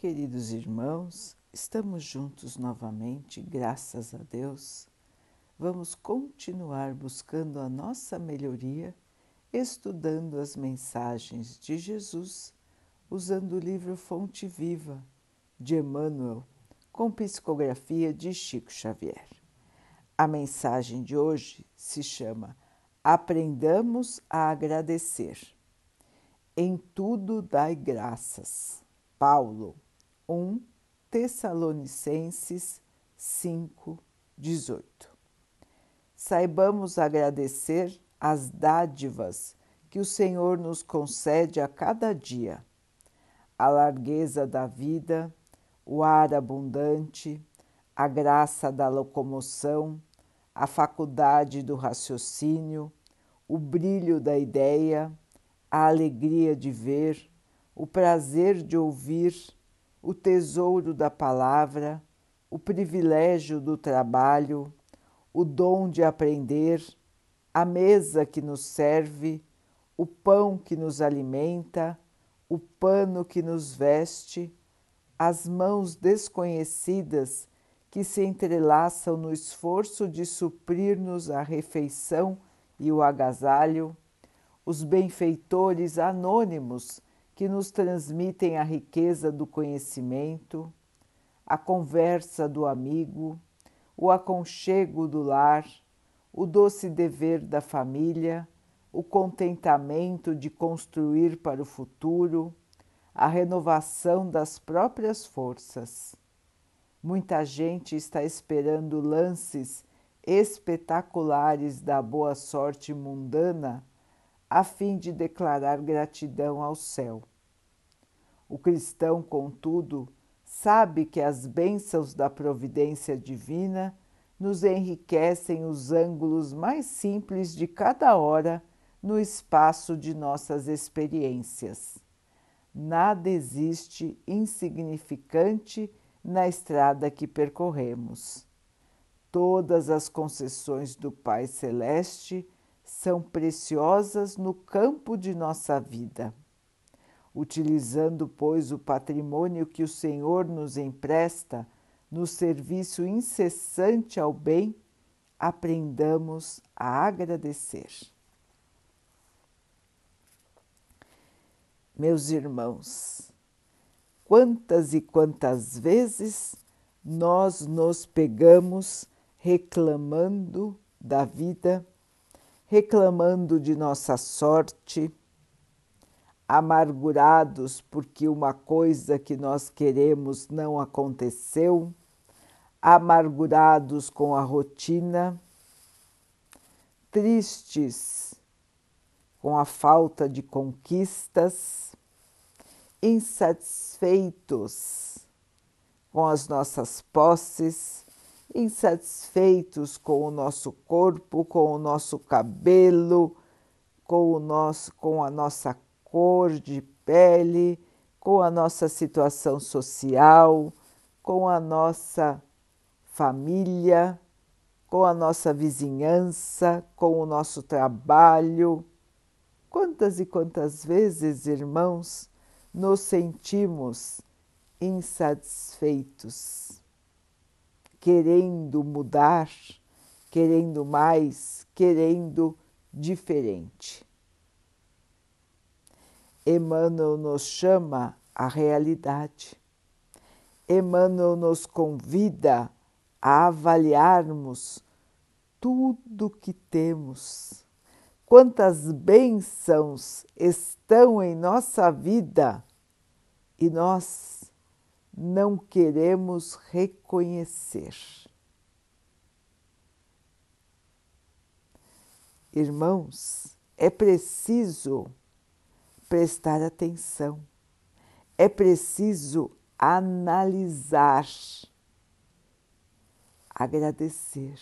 Queridos irmãos, estamos juntos novamente, graças a Deus. Vamos continuar buscando a nossa melhoria, estudando as mensagens de Jesus, usando o livro Fonte Viva de Emmanuel, com psicografia de Chico Xavier. A mensagem de hoje se chama Aprendamos a agradecer. Em tudo dai graças. Paulo 1 Tessalonicenses 5, 18. Saibamos agradecer as dádivas que o Senhor nos concede a cada dia, a largueza da vida, o ar abundante, a graça da locomoção, a faculdade do raciocínio, o brilho da ideia, a alegria de ver, o prazer de ouvir o tesouro da palavra, o privilégio do trabalho, o dom de aprender, a mesa que nos serve, o pão que nos alimenta, o pano que nos veste, as mãos desconhecidas que se entrelaçam no esforço de suprir-nos a refeição e o agasalho, os benfeitores anônimos que nos transmitem a riqueza do conhecimento, a conversa do amigo, o aconchego do lar, o doce dever da família, o contentamento de construir para o futuro, a renovação das próprias forças. Muita gente está esperando lances espetaculares da boa sorte mundana a fim de declarar gratidão ao céu. O cristão, contudo, sabe que as bênçãos da providência divina nos enriquecem os ângulos mais simples de cada hora no espaço de nossas experiências. Nada existe insignificante na estrada que percorremos. Todas as concessões do Pai Celeste são preciosas no campo de nossa vida. Utilizando, pois, o patrimônio que o Senhor nos empresta no serviço incessante ao bem, aprendamos a agradecer. Meus irmãos, quantas e quantas vezes nós nos pegamos reclamando da vida, reclamando de nossa sorte, amargurados porque uma coisa que nós queremos não aconteceu, amargurados com a rotina, tristes com a falta de conquistas, insatisfeitos com as nossas posses, insatisfeitos com o nosso corpo, com o nosso cabelo, com, o nosso, com a nossa cor de pele, com a nossa situação social, com a nossa família, com a nossa vizinhança, com o nosso trabalho. Quantas e quantas vezes, irmãos, nos sentimos insatisfeitos, querendo mudar, querendo mais, querendo diferente. Emmanuel nos chama à realidade. Emmanuel nos convida a avaliarmos tudo que temos, quantas bênçãos estão em nossa vida e nós não queremos reconhecer. Irmãos, é preciso prestar atenção, é preciso analisar, agradecer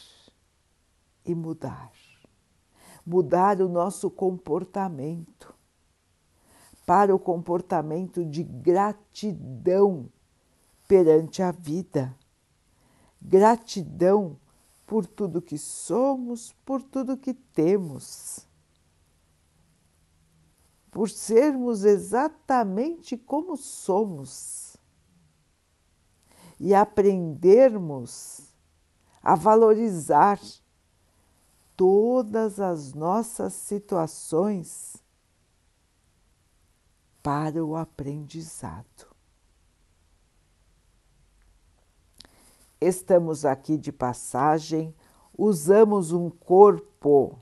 e mudar. Mudar o nosso comportamento para o comportamento de gratidão perante a vida. Gratidão por tudo que somos, por tudo que temos por sermos exatamente como somos. e aprendermos a valorizar todas as nossas situações para o aprendizado. Estamos aqui de passagem, usamos um corpo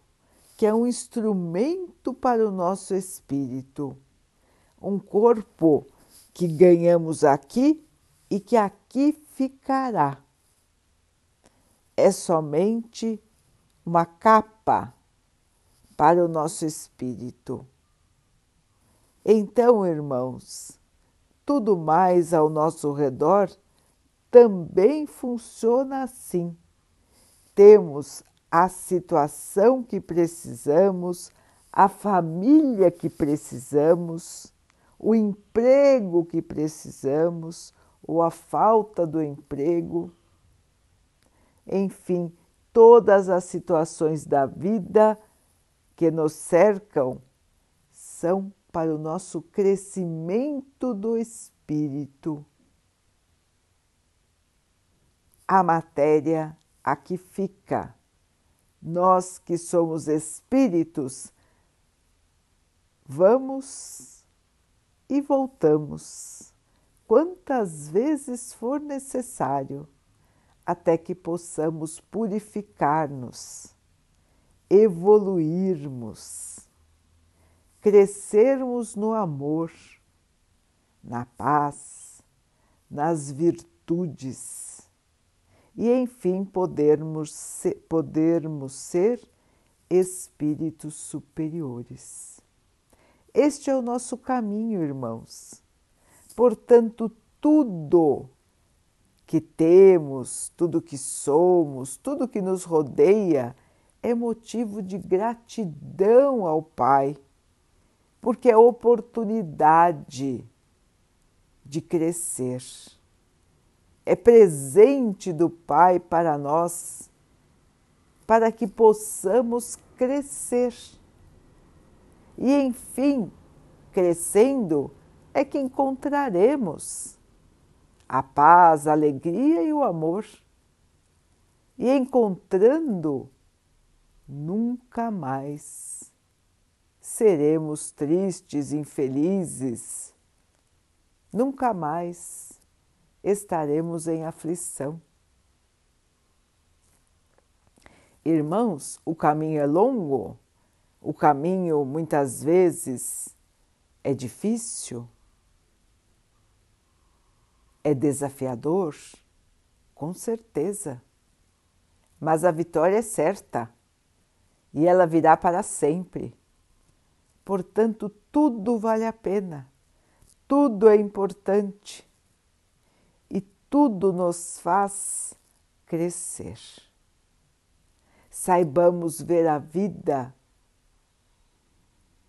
que é um instrumento para o nosso espírito, um corpo que ganhamos aqui e que aqui ficará. É somente uma capa para o nosso espírito. Então, irmãos, tudo mais ao nosso redor também funciona assim. Temos a situação que precisamos, a família que precisamos, o emprego que precisamos ou a falta do emprego. Enfim, todas as situações da vida que nos cercam são para o nosso crescimento do espírito. A matéria aqui fica. Nós que somos espíritos, vamos e voltamos quantas vezes for necessário até que possamos purificar-nos, evoluirmos, crescermos no amor, na paz, nas virtudes e, enfim, podermos ser, podermos ser espíritos superiores. Este é o nosso caminho, irmãos. Portanto, tudo que temos, tudo que somos, tudo que nos rodeia é motivo de gratidão ao Pai, porque é oportunidade de crescer. É presente do Pai para nós, para que possamos crescer. E enfim, crescendo é que encontraremos a paz, a alegria e o amor. E encontrando, nunca mais seremos tristes, infelizes, nunca mais estaremos em aflição. Irmãos, o caminho é longo, o caminho muitas vezes é difícil é desafiador? Com certeza. Mas a vitória é certa e ela virá para sempre. Portanto, tudo vale a pena, tudo é importante tudo nos faz crescer. Saibamos ver a vida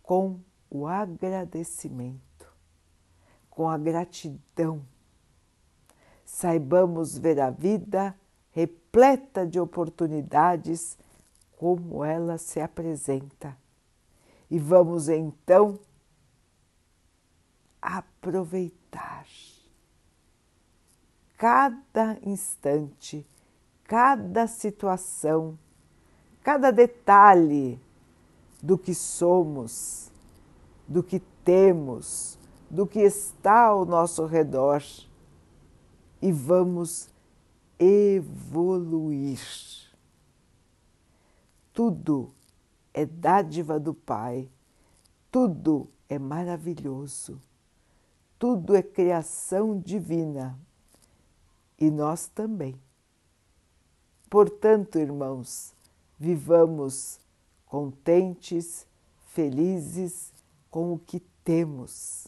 com o agradecimento, com a gratidão saibamos ver a vida repleta de oportunidades como ela se apresenta. E vamos então aproveitar cada instante, cada situação, cada detalhe do que somos, do que temos, do que está ao nosso redor e vamos evoluir. Tudo é dádiva do Pai, tudo é maravilhoso, tudo é criação divina e nós também. Portanto, irmãos, vivamos contentes, felizes com o que temos,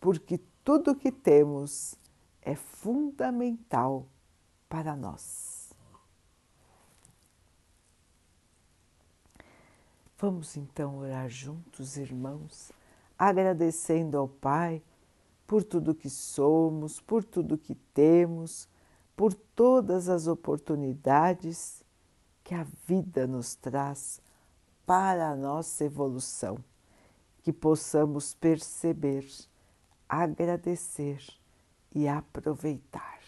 porque tudo o que temos é fundamental para nós. Vamos então orar juntos, irmãos, agradecendo ao Pai por tudo que somos, por tudo que temos, por todas as oportunidades que a vida nos traz para a nossa evolução, que possamos perceber, agradecer e aproveitar.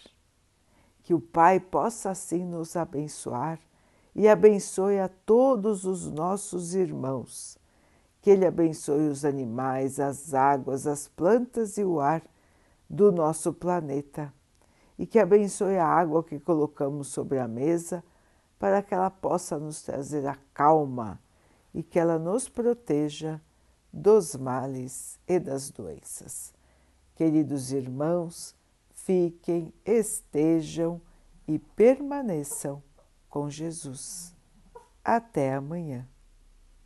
Que o Pai possa assim nos abençoar e abençoe a todos os nossos irmãos. Que Ele abençoe os animais, as águas, as plantas e o ar do nosso planeta. E que abençoe a água que colocamos sobre a mesa para que ela possa nos trazer a calma e que ela nos proteja dos males e das doenças. Queridos irmãos, fiquem, estejam e permaneçam com Jesus. Até amanhã.